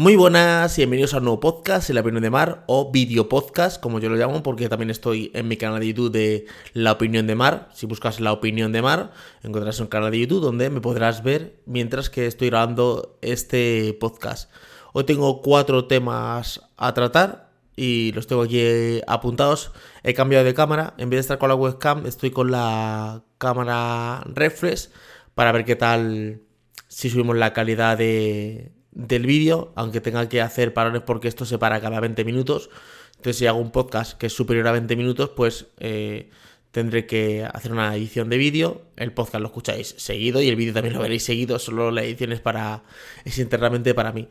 Muy buenas y bienvenidos a un nuevo podcast, La Opinión de Mar, o video podcast, como yo lo llamo, porque también estoy en mi canal de YouTube de La Opinión de Mar. Si buscas La Opinión de Mar, encontrarás un canal de YouTube donde me podrás ver mientras que estoy grabando este podcast. Hoy tengo cuatro temas a tratar y los tengo aquí apuntados. He cambiado de cámara, en vez de estar con la webcam, estoy con la cámara reflex para ver qué tal si subimos la calidad de del vídeo, aunque tenga que hacer parones porque esto se para cada 20 minutos. Entonces, si hago un podcast que es superior a 20 minutos, pues eh, tendré que hacer una edición de vídeo. El podcast lo escucháis seguido y el vídeo también lo veréis seguido, solo la edición es para. es internamente para mí.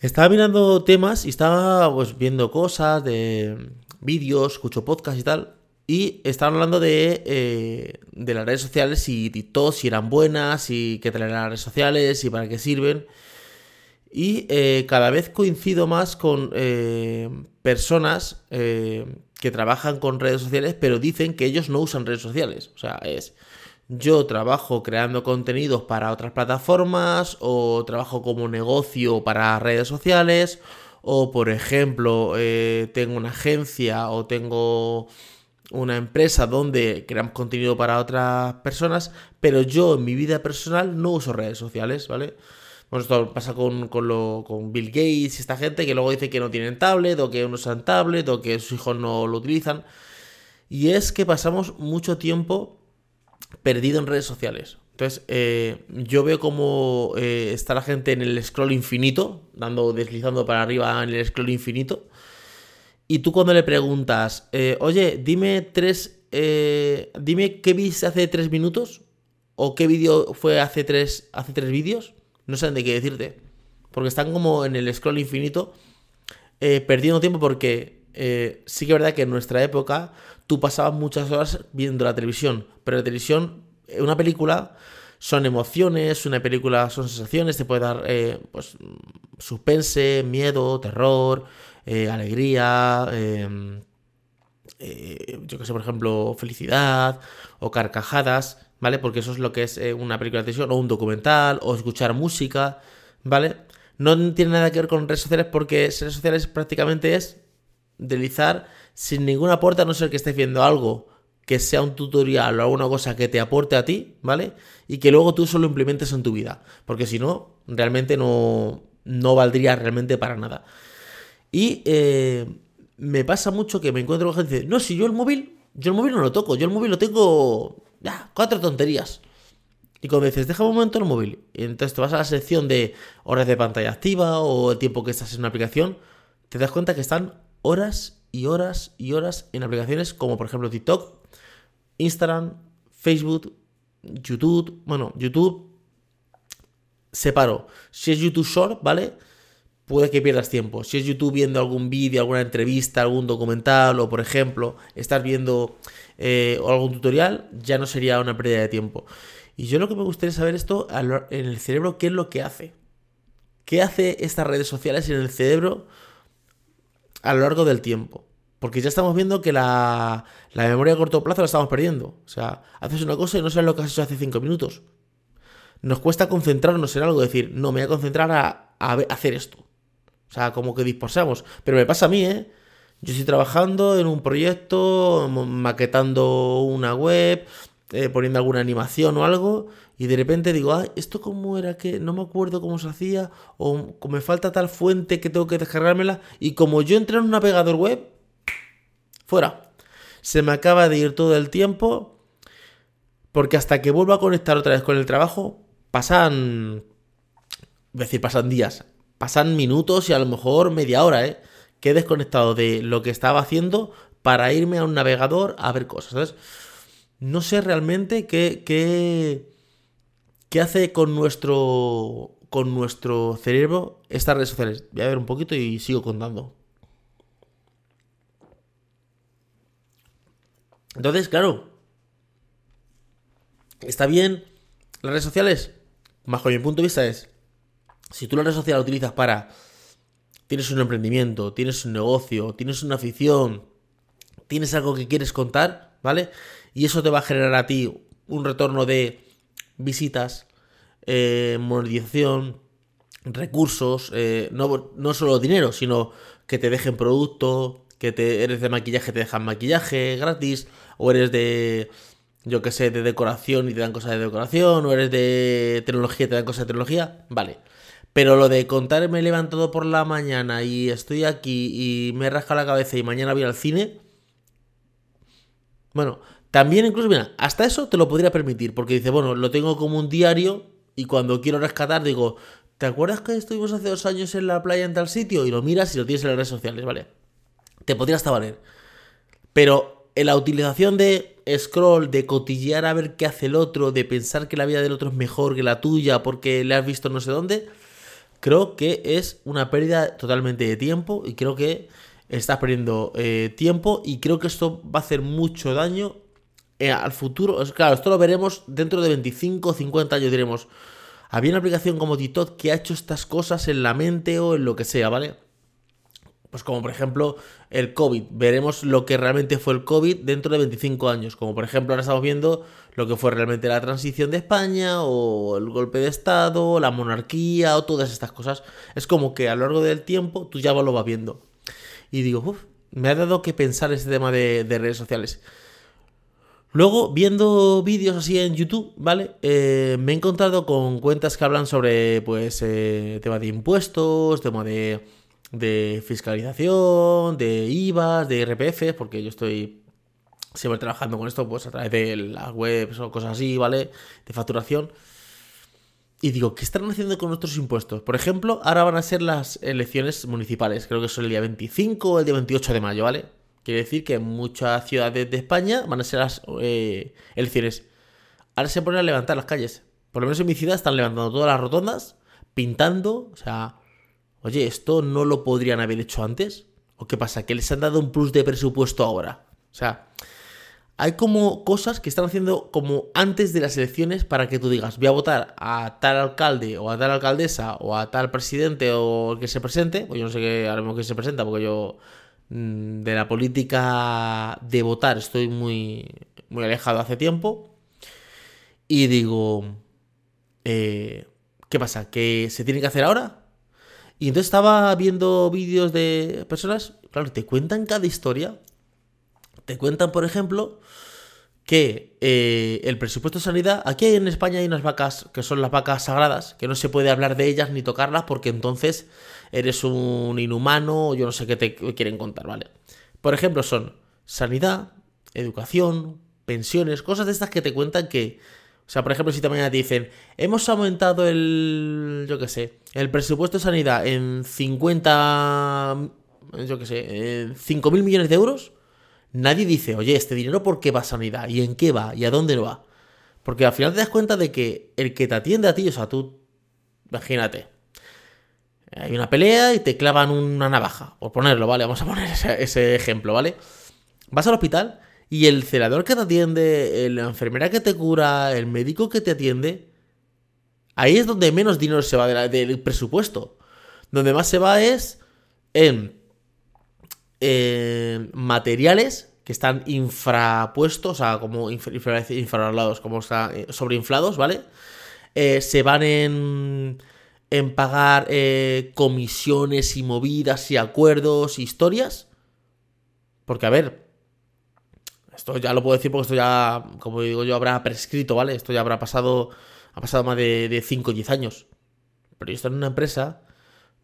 Estaba mirando temas y estaba pues viendo cosas de vídeos, escucho podcast y tal. Y estaban hablando de, eh, de las redes sociales y, y todo, si eran buenas, y qué eran las redes sociales y para qué sirven. Y eh, cada vez coincido más con eh, personas eh, que trabajan con redes sociales, pero dicen que ellos no usan redes sociales. O sea, es yo trabajo creando contenidos para otras plataformas o trabajo como negocio para redes sociales o por ejemplo tengo una agencia o tengo una empresa donde creamos contenido para otras personas, pero yo en mi vida personal no uso redes sociales, ¿vale? Bueno, esto pasa con, con, Bill Gates y esta gente que luego dice que no tienen tablet o que no usan tablet o que sus hijos no lo utilizan. Y es que pasamos mucho tiempo perdido en redes sociales. Entonces, eh, yo veo cómo eh, está la gente en el scroll infinito, dando, deslizando para arriba en el scroll infinito. Y tú cuando le preguntas, eh, oye, dime tres, dime qué viste hace tres minutos o qué vídeo fue hace tres, hace tres vídeos, no saben de qué decirte. Porque están como en el scroll infinito, eh, perdiendo tiempo porque eh, sí que es verdad que en nuestra época tú pasabas muchas horas viendo la televisión, pero la televisión, eh, una película son emociones, una película son sensaciones, te puede dar pues suspense, miedo, terror, alegría, em, yo que sé, por ejemplo, felicidad o carcajadas. ¿Vale? Porque eso es lo que es eh, una película de televisión o un documental o escuchar música, ¿vale? No tiene nada que ver con redes sociales porque redes sociales prácticamente es deslizar sin ningún aporte a no ser que estés viendo algo que sea un tutorial o alguna cosa que te aporte a ti, ¿vale? Y que luego tú solo implementes en tu vida. Porque si no, realmente no, no valdría realmente para nada. Y eh, me pasa mucho que me encuentro con gente no, si yo el móvil, yo el móvil no lo toco, yo el móvil lo tengo ya, cuatro tonterías. Y cuando dices, deja un momento el móvil, y entonces te vas a la sección de horas de pantalla activa o el tiempo que estás en una aplicación, te das cuenta que están horas y horas y horas en aplicaciones como por ejemplo TikTok, Instagram, Facebook, YouTube. Bueno, YouTube separo. Si es YouTube Short, ¿vale? Puede que pierdas tiempo. Si es YouTube viendo algún vídeo, alguna entrevista, algún documental o por ejemplo, estás viendo eh, algún tutorial, ya no sería una pérdida de tiempo. Y yo lo que me gustaría saber esto en el cerebro, ¿qué es lo que hace? ¿Qué hace estas redes sociales en el cerebro a lo largo del tiempo? Porque ya estamos viendo que la, memoria a corto plazo la estamos perdiendo. O sea, haces una cosa y no sabes lo que has hecho hace cinco minutos. Nos cuesta concentrarnos en algo, decir, no, me voy a concentrar a hacer esto. O sea, como que disposamos. Pero me pasa a mí, ¿eh? Yo estoy trabajando en un proyecto, maquetando una web, eh, poniendo alguna animación o algo, y de repente digo, ah, ¿esto cómo era que no me acuerdo cómo se hacía? O me falta tal fuente que tengo que descargármela, y como yo entré en un navegador web, fuera. Se me acaba de ir todo el tiempo, porque hasta que vuelva a conectar otra vez con el trabajo, pasan, es decir, pasan días, pasan minutos y a lo mejor media hora, ¿eh? que he desconectado de lo que estaba haciendo para irme a un navegador a ver cosas, No sé realmente qué, qué, qué hace con nuestro, con nuestro cerebro estas redes sociales. Voy a ver un poquito y sigo contando. Entonces, claro, está bien las redes sociales. Bajo mi punto de vista es, si tú la red social la utilizas para tienes un emprendimiento, tienes un negocio, tienes una afición, tienes algo que quieres contar, ¿vale? Y eso te va a generar a ti un retorno de visitas, eh, monetización, recursos, eh, no, no solo dinero, sino que te dejen producto, que te, eres de maquillaje, te dejan maquillaje gratis, o eres de, yo que sé, de decoración y te dan cosas de decoración, o eres de tecnología te dan cosas de tecnología, vale. Pero lo de contar me he levantado por la mañana y estoy aquí y me he la cabeza y mañana voy al cine. Bueno, también incluso, mira, hasta eso te lo podría permitir, porque dice, bueno, lo tengo como un diario y cuando quiero rescatar digo, ¿te acuerdas que estuvimos hace dos años en la playa en tal sitio? Y lo miras y lo tienes en las redes sociales, ¿vale? Te podría hasta valer. Pero en la utilización de scroll, de cotillear a ver qué hace el otro, de pensar que la vida del otro es mejor que la tuya porque le has visto no sé dónde, creo que es una pérdida totalmente de tiempo y creo que estás perdiendo eh, tiempo y creo que esto va a hacer mucho daño eh, al futuro. Claro, esto lo veremos dentro de 25 o 50 años, diremos, había una aplicación como TikTok que ha hecho estas cosas en la mente o en lo que sea, ¿vale? Pues como por ejemplo el COVID. Veremos lo que realmente fue el COVID dentro de 25 años. Como por ejemplo ahora estamos viendo lo que fue realmente la transición de España o el golpe de Estado, la monarquía o todas estas cosas. Es como que a lo largo del tiempo tú ya lo vas viendo. Y digo, uff, me ha dado que pensar este tema de, redes sociales. Luego, viendo vídeos así en YouTube, ¿vale? Eh, me he encontrado con cuentas que hablan sobre, pues, eh, tema de impuestos, tema de de fiscalización, de IVA, de IRPF, porque yo estoy siempre trabajando con esto pues a través de las webs o cosas así, ¿vale? De facturación. Y digo, ¿qué están haciendo con nuestros impuestos? Por ejemplo, ahora van a ser las elecciones municipales, creo que son el día 25 o el día 28 de mayo, ¿vale? Quiere decir que en muchas ciudades de España van a ser las eh, elecciones. Ahora se ponen a levantar las calles. Por lo menos en mi ciudad están levantando todas las rotondas, pintando, o sea, Oye, ¿esto no lo podrían haber hecho antes? ¿O qué pasa? ¿Que les han dado un plus de presupuesto ahora? O sea, hay como cosas que están haciendo como antes de las elecciones para que tú digas, voy a votar a tal alcalde o a tal alcaldesa o a tal presidente o el que se presente. Pues yo no sé qué ahora mismo que se presenta porque yo mm, de la política de votar estoy muy, muy alejado hace tiempo. Y digo, eh, ¿qué pasa? ¿Que se tiene que hacer ahora? Y entonces estaba viendo vídeos de personas, claro, te cuentan cada historia. Te cuentan, por ejemplo, que eh, el presupuesto de sanidad, aquí en España hay unas vacas que son las vacas sagradas, que no se puede hablar de ellas ni tocarlas porque entonces eres un inhumano o yo no sé qué te quieren contar, ¿vale? Por ejemplo, son sanidad, educación, pensiones, cosas de estas que te cuentan que o sea, por ejemplo, si mañana te dicen, hemos aumentado el, yo qué sé, el presupuesto de sanidad en 50, yo qué sé, en 5 mil millones de euros, nadie dice, oye, este dinero por qué va a sanidad, y en qué va, y a dónde lo va. Porque al final te das cuenta de que el que te atiende a ti, o sea, tú, imagínate, hay una pelea y te clavan una navaja, por ponerlo, ¿vale? Vamos a poner ese ejemplo, ¿vale? Vas al hospital y el celador que te atiende, la enfermera que te cura, el médico que te atiende, ahí es donde menos dinero se va del presupuesto. Donde más se va es en, materiales que están infrapuestos, o sea, como infra, infravalorados, como están eh, sobreinflados, ¿vale? Eh, se van en, en pagar eh, comisiones y movidas y acuerdos, historias. Porque, a ver, esto ya lo puedo decir porque esto ya, como digo yo, habrá prescrito, ¿vale? Esto ya habrá pasado, ha pasado más de, 5 o 10 años. Pero yo estoy en una empresa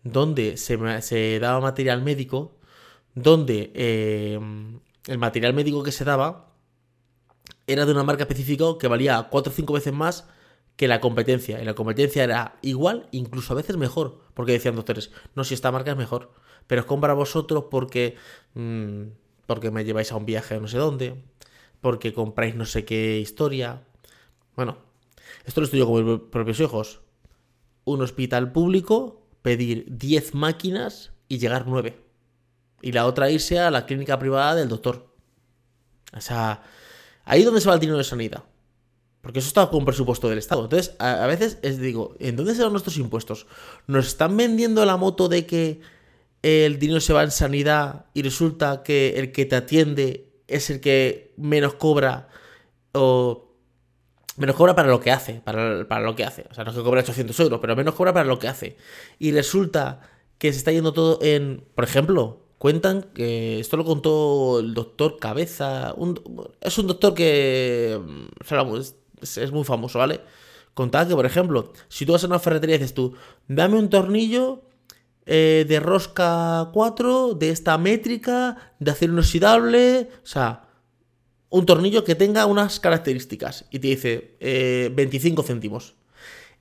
donde se, daba material médico, donde eh, el material médico que se daba era de una marca específica que valía 4 o 5 veces más que la competencia. Y la competencia era igual, incluso a veces mejor. Porque decían doctores, no, si esta marca es mejor. Pero es compra vosotros porque... Mm, porque me lleváis a un viaje no sé dónde, porque compráis no sé qué historia. Bueno, esto lo estudio con mis propios hijos. Un hospital público, pedir 10 máquinas y llegar 9. Y la otra irse a la clínica privada del doctor. O sea, ahí es donde se va el dinero de sanidad. Porque eso está con presupuesto del Estado. Entonces, a, veces es, digo, ¿en dónde se van nuestros impuestos? ¿Nos están vendiendo la moto de que el dinero se va en sanidad y resulta que el que te atiende es el que menos cobra o menos cobra para lo que hace, para, para, lo que hace. O sea, no es que cobra 800 euros, pero menos cobra para lo que hace. Y resulta que se está yendo todo en, por ejemplo, cuentan que esto lo contó el doctor Cabeza, es un doctor que es, es, muy famoso, ¿vale? Contaba que, por ejemplo, si tú vas a una ferretería y dices tú, dame un tornillo eh, de rosca 4, de esta métrica, de acero inoxidable, o sea, un tornillo que tenga unas características y te dice 25 eh, céntimos.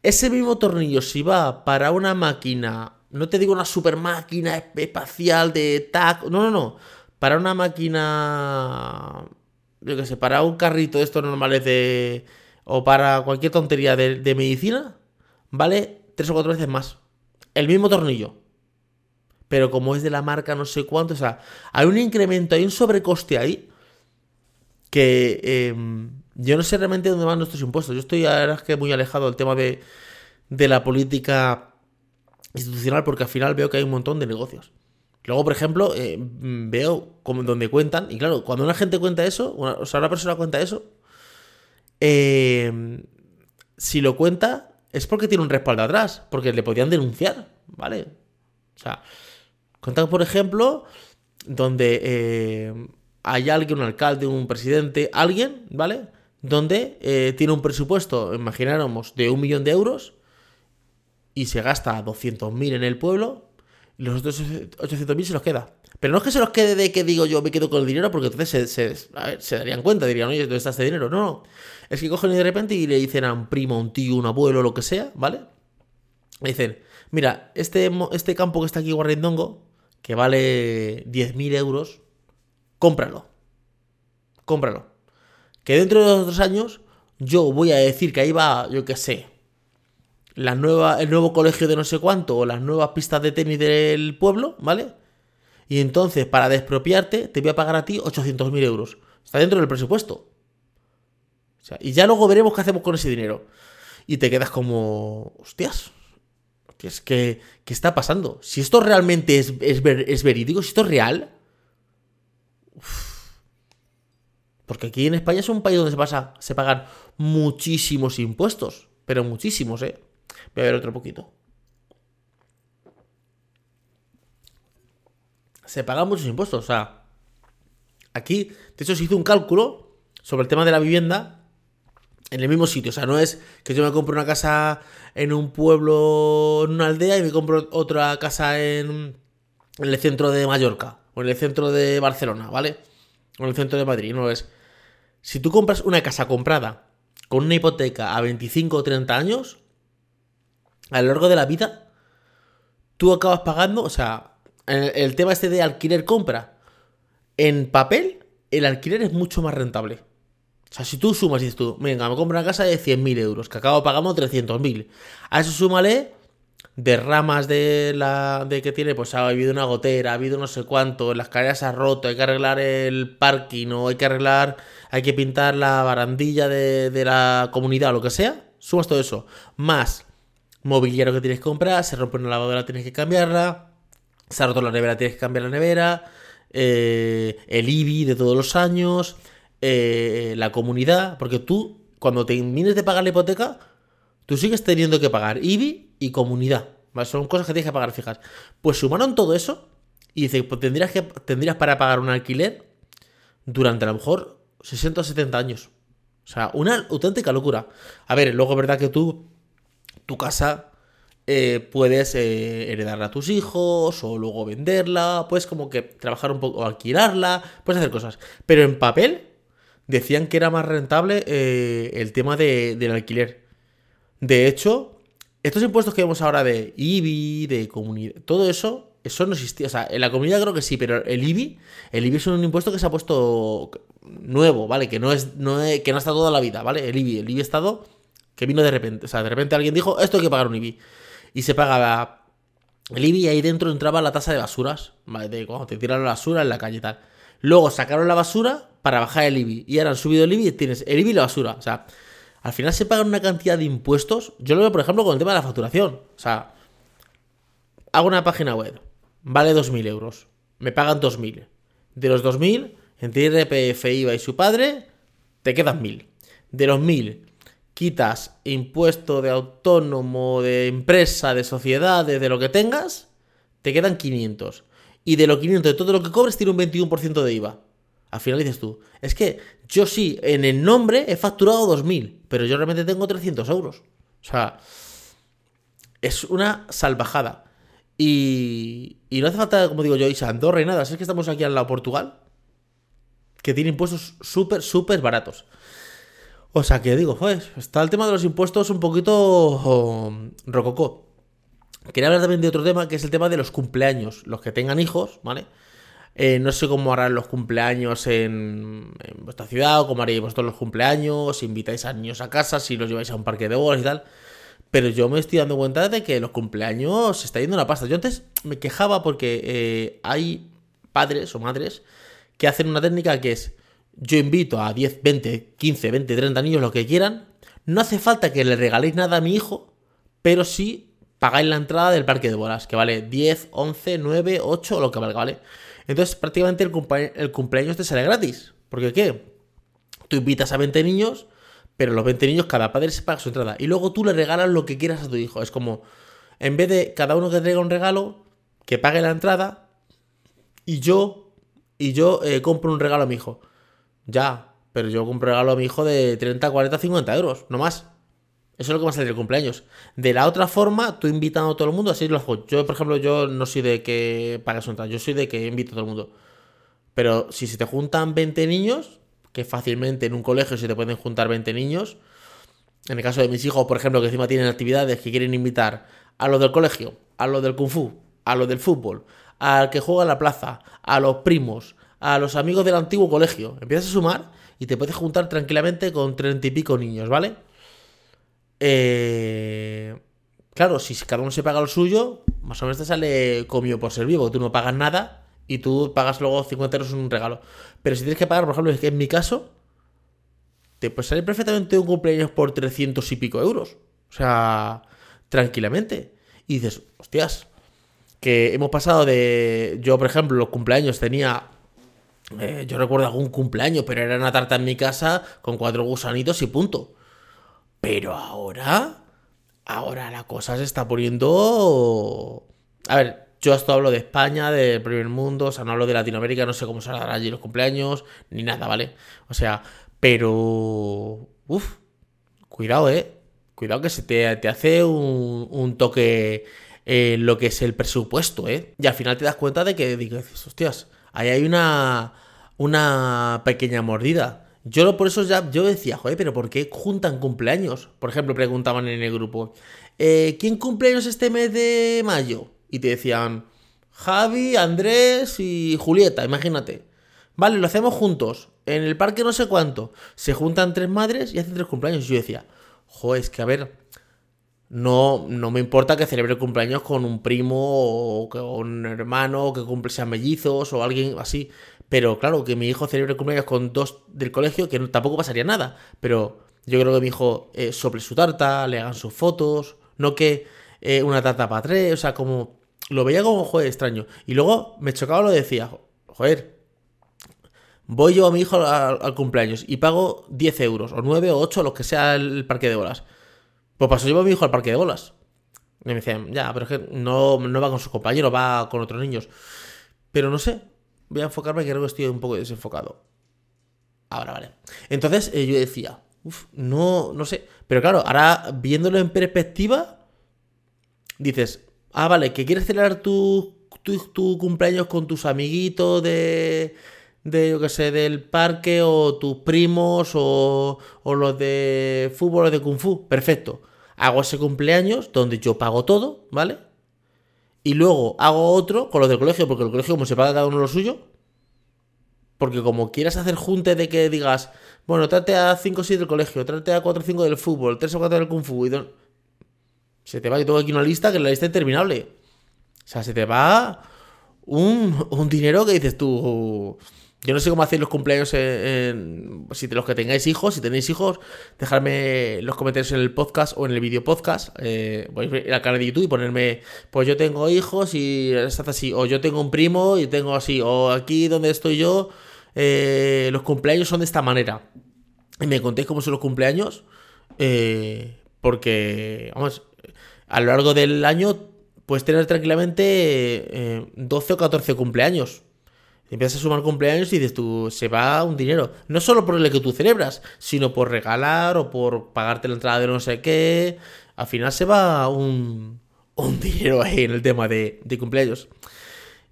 Ese mismo tornillo, si va para una máquina, no te digo una super máquina espacial de TAC, no, no, no, para una máquina, yo qué sé, para un carrito de estos normales de, o para cualquier tontería de, de medicina, vale tres o cuatro veces más. El mismo tornillo. Pero como es de la marca no sé cuánto, o sea, hay un incremento, hay un sobrecoste ahí que em, yo no sé realmente dónde van nuestros impuestos. Yo estoy, verdad, es que muy alejado del tema de, de la política institucional porque al final veo que hay un montón de negocios. Luego, por ejemplo, eh, veo como donde cuentan, y claro, cuando una gente cuenta eso, o sea, una persona cuenta eso, em, si lo cuenta es porque tiene un respaldo atrás, porque le podían denunciar, ¿vale? O sea, cuentan, por ejemplo, donde em, hay alguien, un alcalde, un presidente, alguien, ¿vale? Donde eh, tiene un presupuesto, imagináramos, de un millón de euros y se gasta 200.000 en el pueblo y los otros 800.000 se los queda. Pero no es que se los quede de que digo yo me quedo con el dinero, porque entonces se, darían cuenta, dirían, oye, ¿dónde está este dinero? No, no. Es que cogen y de repente y le dicen a un primo, un tío, un abuelo, lo que sea, ¿vale? Le dicen, mira, este, este campo que está aquí Guarrindongo, que vale 10.000 euros, cómpralo. Cómpralo. Que dentro de dos años yo voy a decir que ahí va, yo qué sé, la nueva, el nuevo colegio de no sé cuánto o las nuevas pistas de tenis del pueblo, ¿vale? Y entonces, para despropiarte, te voy a pagar a ti 800.000 euros. Está dentro del presupuesto. Y ya luego veremos qué hacemos con ese dinero. Y te quedas como, hostias, ¿qué, es que, ¿qué está pasando? Si esto realmente es, es, es verídico, si esto es real, porque aquí en España es un país donde se, pasa, se pagan muchísimos impuestos. Pero muchísimos, ¿eh? Voy a ver otro poquito. Se pagan muchos impuestos. O sea, aquí, de hecho, se hizo un cálculo sobre el tema de la vivienda en el mismo sitio. O sea, no es que yo me compro una casa en un pueblo, en una aldea, y me compro otra casa en, el centro de Mallorca o en el centro de Barcelona, ¿vale? O en el centro de Madrid. No es. Si tú compras una casa comprada con una hipoteca a 25 o 30 años, a lo largo de la vida, tú acabas pagando, o sea, el, tema este de alquiler-compra, en papel, el alquiler es mucho más rentable. O sea, si tú sumas y dices tú, venga, me compro una casa de 100.000 euros, que acabo pagando 300.000. A eso súmale de ramas de la de que tiene, pues ha habido una gotera, ha habido no sé cuánto, las escalera se ha roto, hay que arreglar el parking o hay que arreglar, hay que pintar la barandilla de, de la comunidad o lo que sea, sumas todo eso, más mobiliario que tienes que comprar, se rompe una lavadora, tienes que cambiarla, se ha roto la nevera, tienes que cambiar la nevera, eh, el IBI de todos los años, eh, la comunidad, porque tú, cuando termines de pagar la hipoteca, tú sigues teniendo que pagar IBI y comunidad. Son cosas que tienes que pagar fijas. Pues sumaron todo eso y dice, pues tendrías, que, tendrías para pagar un alquiler durante a lo mejor 60 o 70 años. O sea, una auténtica locura. A ver, luego es verdad que tú, tu casa, eh, puedes eh, heredarla a tus hijos o luego venderla, puedes como que trabajar un poco o alquilarla, puedes hacer cosas. Pero en papel decían que era más rentable eh, el tema del alquiler. De hecho, estos impuestos que vemos ahora de IBI, de comunidad, todo eso, eso no existía. O sea, en la comunidad creo que sí, pero el IBI, el IBI es un impuesto que se ha puesto nuevo, ¿vale? Que no es, no que no está toda la vida, ¿vale? El IBI, el IBI estado que vino de repente. O sea, de repente alguien dijo, esto hay que pagar un IBI. Y se pagaba el IBI y ahí dentro entraba la tasa de basuras, ¿vale? De cuando te tiran la basura en la calle y tal. Luego sacaron la basura para bajar el IBI. Y ahora han subido el IBI y tienes el IBI y la basura. O sea, al final se pagan una cantidad de impuestos. Yo lo veo, por ejemplo, con el tema de la facturación. O sea, hago una página web, vale 2.000 euros, me pagan 2.000. De los 2.000, entre IRPF, IVA y su padre, te quedan 1.000. De los 1.000, quitas impuesto de autónomo, de empresa, de sociedades, de lo que tengas, te quedan 500. Y de los 500 de todo lo que cobres tiene un 21% de IVA. Al final dices tú, es que yo sí, en el nombre he facturado 2.000, pero yo realmente tengo 300 euros. O sea, es una salvajada. Y, y no hace falta, como digo yo, irse a Andorra y nada. Si es que estamos aquí al lado de Portugal, que tiene impuestos súper, súper baratos. O sea que digo, pues, está el tema de los impuestos un poquito um, rococó. Quería hablar también de otro tema, que es el tema de los cumpleaños. Los que tengan hijos, ¿vale? Eh, no sé cómo harán los cumpleaños en, vuestra ciudad, o cómo haréis vosotros los cumpleaños, si invitáis a niños a casa, si los lleváis a un parque de bolas y tal. Pero yo me estoy dando cuenta de que los cumpleaños se está yendo una pasta. Yo antes me quejaba porque eh, hay padres o madres que hacen una técnica que es yo invito a 10, 20, 15, 20, 30 niños, lo que quieran. No hace falta que le regaléis nada a mi hijo, pero sí pagáis la entrada del parque de bolas, que vale 10, 11, 9, 8, lo que valga, ¿vale? Entonces prácticamente el, cumpleaños te sale gratis. Porque ¿qué? Tú invitas a 20 niños, pero los 20 niños cada padre se paga su entrada. Y luego tú le regalas lo que quieras a tu hijo. Es como, en vez de cada uno que traiga un regalo, que pague la entrada, y yo, y yo eh, compro un regalo a mi hijo. Ya, pero yo compro un regalo a mi hijo de 30, 40, 50 euros, no más. Eso es lo que va a salir el cumpleaños. De la otra forma, tú invitando a todo el mundo, así lo hago. Yo, por ejemplo, yo no soy de que pagas un yo soy de que invito a todo el mundo. Pero si se te juntan 20 niños, que fácilmente en un colegio se te pueden juntar 20 niños, en el caso de mis hijos, por ejemplo, que encima tienen actividades que quieren invitar a los del colegio, a los del kung fu, a los del fútbol, al que juega en la plaza, a los primos, a los amigos del antiguo colegio. Empiezas a sumar y te puedes juntar tranquilamente con treinta y pico niños, ¿vale? Eh, claro, si cada uno se paga lo suyo, más o menos te sale comido por ser vivo. Tú no pagas nada y tú pagas luego 50 euros en un regalo. Pero si tienes que pagar, por ejemplo, es que en mi caso, te puede salir perfectamente un cumpleaños por 300 y pico euros. O sea, tranquilamente. Y dices, hostias, que hemos pasado de. Yo, por ejemplo, los cumpleaños tenía. Eh, yo recuerdo algún cumpleaños, pero era una tarta en mi casa con cuatro gusanitos y punto. Pero ahora, ahora la cosa se está poniendo... A ver, yo esto hablo de España, del primer mundo, o sea, no hablo de Latinoamérica, no sé cómo se hará allí los cumpleaños, ni nada, ¿vale? O sea, pero... Uf, cuidado, ¿eh? Cuidado que se te, te hace un, un toque en lo que es el presupuesto, ¿eh? Y al final te das cuenta de que dices, hostias, ahí hay una, una pequeña mordida. Yo por eso ya yo decía, joder, pero ¿por qué juntan cumpleaños? Por ejemplo, preguntaban en el grupo, eh, ¿quién cumpleaños este mes de mayo? Y te decían, Javi, Andrés y Julieta, imagínate. Vale, lo hacemos juntos, en el parque no sé cuánto. Se juntan tres madres y hacen tres cumpleaños. Y yo decía, joder, es que a ver, no, no me importa que celebre cumpleaños con un primo o con un hermano, que cumple sean mellizos o alguien así. Pero claro, que mi hijo celebre cumpleaños con dos del colegio, que tampoco pasaría nada. Pero yo creo que mi hijo eh, sobre su tarta, le hagan sus fotos, no que eh, una tarta para tres, o sea, como lo veía como, joder, extraño. Y luego me chocaba lo decía, joder, voy yo a mi hijo al, cumpleaños y pago 10 euros, o 9 o 8, lo que sea el parque de bolas. Pues paso llevo a mi hijo al parque de bolas. Y me decían, ya, pero es que no, no va con sus compañeros, va con otros niños. Pero no sé, voy a enfocarme que creo que estoy un poco desenfocado. Ahora, vale. Entonces eh, yo decía, uff, no, no sé. Pero claro, ahora viéndolo en perspectiva, dices, ah, vale, que quieres celebrar tu, tu, cumpleaños con tus amiguitos de, de, yo qué sé, del parque o tus primos o, o los de fútbol o de kung fu. Perfecto. Hago ese cumpleaños donde yo pago todo, ¿vale? Y luego hago otro con los del colegio, porque el colegio como se paga cada uno lo suyo, porque como quieras hacer junte de que digas, bueno, trate a 5 o 6 del colegio, trate a 4 o 5 del fútbol, 3 o 4 del kung fu, y se te va, yo tengo aquí una lista que la lista interminable. O sea, se te va un, un dinero que dices tú... Yo no sé cómo hacéis los cumpleaños si los que tengáis hijos, si tenéis hijos, dejadme los comentarios en el podcast o en el vídeo podcast. Eh, a ir al canal de YouTube y ponerme, pues yo tengo hijos y estás así, o yo tengo un primo y tengo así, o aquí donde estoy yo, eh, los cumpleaños son de esta manera. Y me contéis cómo son los cumpleaños eh, porque, vamos, a lo largo del año puedes tener tranquilamente 12 o 14 cumpleaños. Empiezas a sumar cumpleaños y dices tú, se va un dinero. No solo por el que tú celebras, sino por regalar o por pagarte la entrada de no sé qué. Al final se va un, un dinero ahí en el tema de, cumpleaños.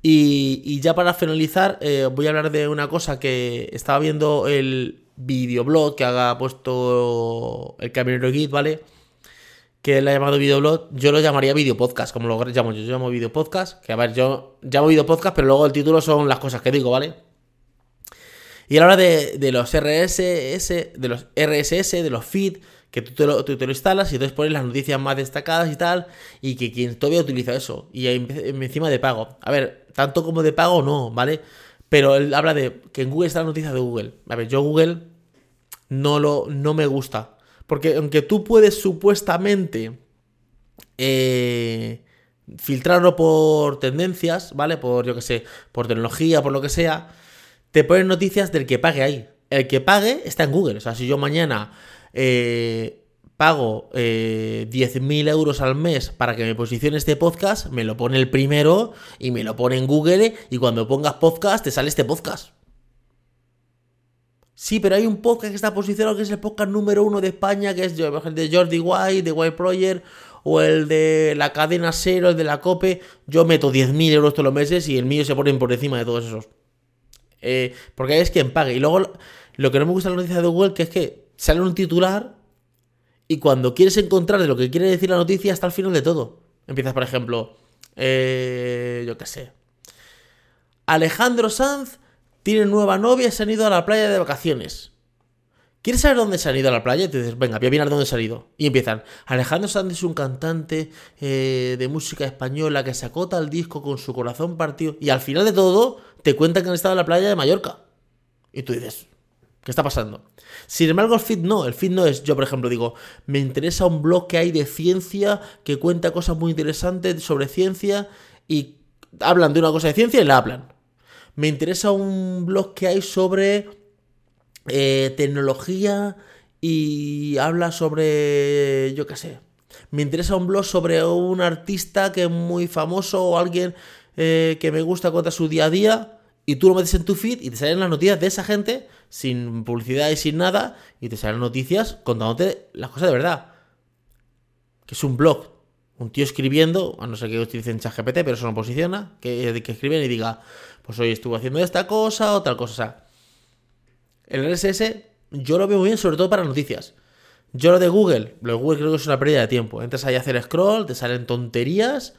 Y, ya para finalizar, eh, voy a hablar de una cosa que estaba viendo el videoblog que haga puesto el Camionero Git, ¿vale? Que él ha llamado videoblog, yo lo llamaría videopodcast, como lo llamo yo. Yo llamo videopodcast, que a ver, yo llamo videopodcast, pero luego el título son las cosas que digo, ¿vale? Y a la hora de, los RSS, de los RSS, de los feed, que tú te, lo, te lo instalas y entonces pones las noticias más destacadas y tal, y que quien todavía utiliza eso, y encima de pago. A ver, tanto como de pago no, ¿vale? Pero él habla de que en Google está la noticia de Google. A ver, yo Google no, lo, no me gusta. Porque aunque tú puedes supuestamente eh, filtrarlo por tendencias, ¿vale? Por, yo que sé, por tecnología, por lo que sea, te ponen noticias del que pague ahí. El que pague está en Google. O sea, si yo mañana eh, pago eh, 10.000 euros al mes para que me posicione este podcast, me lo pone el primero y me lo pone en Google y cuando pongas podcast te sale este podcast. Sí, pero hay un podcast que está posicionado que es el podcast número uno de España, que es el de Jordi White, de White Project, o el de la cadena cero, el de la COPE. Yo meto 10.000 euros todos los meses y el mío se pone por encima de todos esos. Eh, porque es quien pague. Y luego lo que no me gusta de la noticia de Google que es que sale un titular y cuando quieres encontrar de lo que quiere decir la noticia hasta el final de todo. Empiezas, por ejemplo, eh, yo qué sé. Alejandro Sanz tienen nueva novia y se han ido a la playa de vacaciones. ¿Quieres saber dónde se han ido a la playa? Y te dices, venga, voy a mirar dónde se han ido. Y empiezan. Alejandro Sanz es un cantante eh, de música española que sacó tal disco con su corazón partido. Y al final de todo, te cuentan que han estado en la playa de Mallorca. Y tú dices, ¿qué está pasando? Sin embargo, el feed no. El feed no es, yo por ejemplo digo, me interesa un blog que hay de ciencia que cuenta cosas muy interesantes sobre ciencia y hablan de una cosa de ciencia y la hablan me interesa un blog que hay sobre eh, tecnología y habla sobre, yo qué sé, me interesa un blog sobre un artista que es muy famoso o alguien eh, que me gusta contar su día a día y tú lo metes en tu feed y te salen las noticias de esa gente sin publicidad y sin nada y te salen noticias contándote las cosas de verdad. Que es un blog. Un tío escribiendo, a no ser que utilicen ChatGPT, pero eso no posiciona, que, que escriben y diga, pues hoy estuve haciendo esta cosa o tal cosa. El RSS yo lo veo muy bien, sobre todo para noticias. Yo lo de Google, lo de Google creo que es una pérdida de tiempo. Entras ahí a hacer scroll, te salen tonterías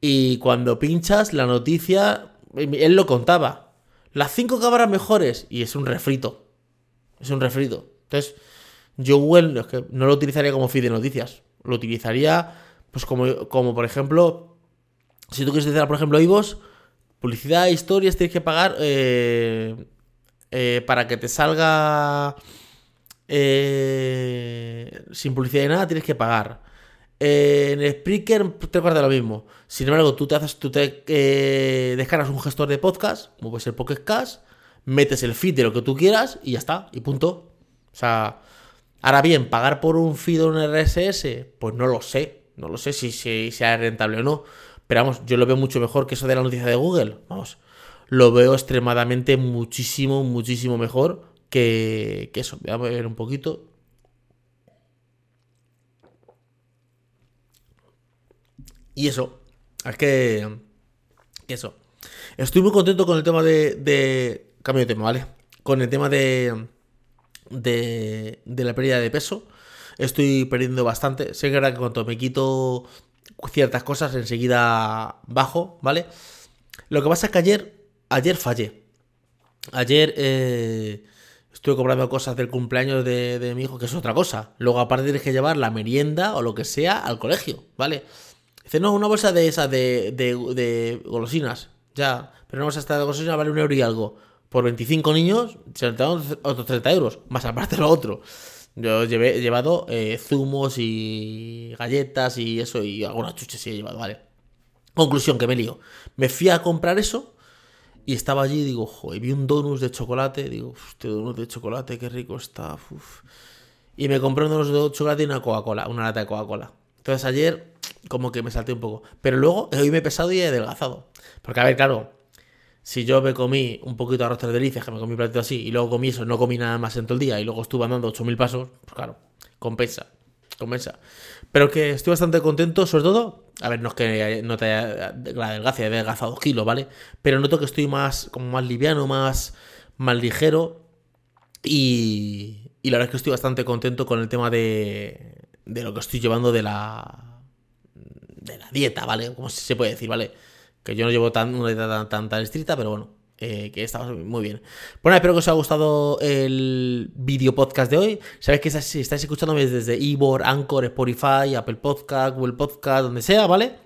y cuando pinchas la noticia, él lo contaba. Las cinco cámaras mejores y es un refrito. Es un refrito. Entonces, yo Google no lo utilizaría como feed de noticias. Lo utilizaría, pues como, como por ejemplo, si tú quieres utilizar, por ejemplo, IVOS, Publicidad, historias, tienes que pagar eh, eh, para que te salga eh, sin publicidad y nada, tienes que pagar. en Spreaker te guarda lo mismo. Sin embargo, tú te haces, tú te descargas un gestor de podcast, como puede ser Pocket Cash, metes el feed de lo que tú quieras y ya está, y punto. O sea, ahora bien, pagar por un feed o un RSS, pues no lo sé. No lo sé si, si sea rentable o no. Pero vamos, yo lo veo mucho mejor que eso de la noticia de Google. Vamos, lo veo extremadamente muchísimo, muchísimo mejor que, que eso. Voy a ver un poquito. Y eso, es que, eso. Estoy muy contento con el tema de, de, Cambio de tema, ¿vale? Con el tema de, de, de la pérdida de peso. Estoy perdiendo bastante. Sé que ahora que cuando me quito ciertas cosas, enseguida bajo, ¿vale? Lo que pasa es que ayer, ayer fallé. Ayer eh, estuve comprando cosas del cumpleaños de, mi hijo, que es otra cosa. Luego aparte tienes que llevar la merienda o lo que sea al colegio, ¿vale? Dice, no, una bolsa de esas de, de, golosinas, ya. Pero una bolsa de golosinas vale un euro y algo. Por 25 niños, se otros 30 euros, más aparte lo otro. Yo he llevado eh, zumos y galletas y eso, y algunas chuches sí he llevado, vale. Conclusión, que me lío. Me fui a comprar eso y estaba allí digo, joder, vi un donut de chocolate, digo, este donut de chocolate, qué rico está. y me compré unos de chocolate y una Coca-Cola, una lata de Coca-Cola. Entonces ayer como que me salté un poco. Pero luego hoy me he pesado y he adelgazado. Porque a ver, claro, si yo me comí un poquito de arroz de delicias, que me comí un platito así, y luego comí eso, no comí nada más en todo el día, y luego estuve andando 8.000 pasos, pues claro, compensa, compensa. Pero que estoy bastante contento, sobre todo, a ver, no es que no te haya la adelgaza, he adelgazado kilos, ¿vale? Pero noto que estoy más, como más liviano, más, más ligero, y, y la verdad es que estoy bastante contento con el tema de, de lo que estoy llevando de la, de la dieta, ¿vale? Como se puede decir, ¿vale? Que yo no llevo tan, una dieta tan, tan, estricta, pero bueno, eh, que está muy bien. Bueno, espero que os haya gustado el video podcast de hoy. Sabéis que si estáis escuchándome desde Ivor, Anchor, Spotify, Apple Podcast, Google Podcast, donde sea, ¿vale?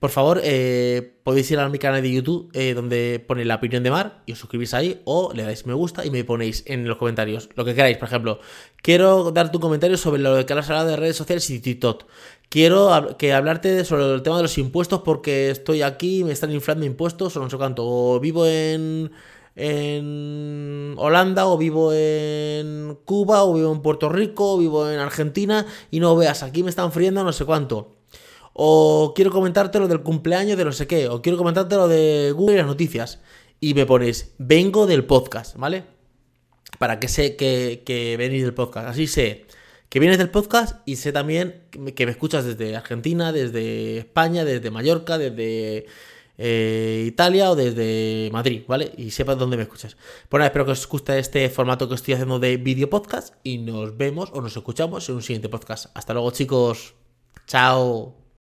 Por favor, eh, podéis ir a mi canal de YouTube eh, donde pone la opinión de Mar y os suscribís ahí o le dais me gusta y me ponéis en los comentarios lo que queráis. Por ejemplo, quiero darte un comentario sobre lo que has hablado de redes sociales y TikTok. Quiero que hablarte sobre el tema de los impuestos porque estoy aquí, me están inflando impuestos o no sé cuánto. O vivo en, en Holanda o vivo en Cuba o vivo en Puerto Rico o vivo en Argentina y no veas, aquí me están friendo no sé cuánto o quiero comentarte lo del cumpleaños de no sé qué, o quiero comentarte lo de Google y las noticias. Y me pones, vengo del podcast, ¿vale? Para que sé que, que venís del podcast. Así sé que vienes del podcast y sé también que me escuchas desde Argentina, desde España, desde Mallorca, desde eh, Italia o desde Madrid, ¿vale? Y sepas dónde me escuchas. Bueno, espero que os guste este formato que estoy haciendo de video podcast y nos vemos o nos escuchamos en un siguiente podcast. Hasta luego, chicos. Chao.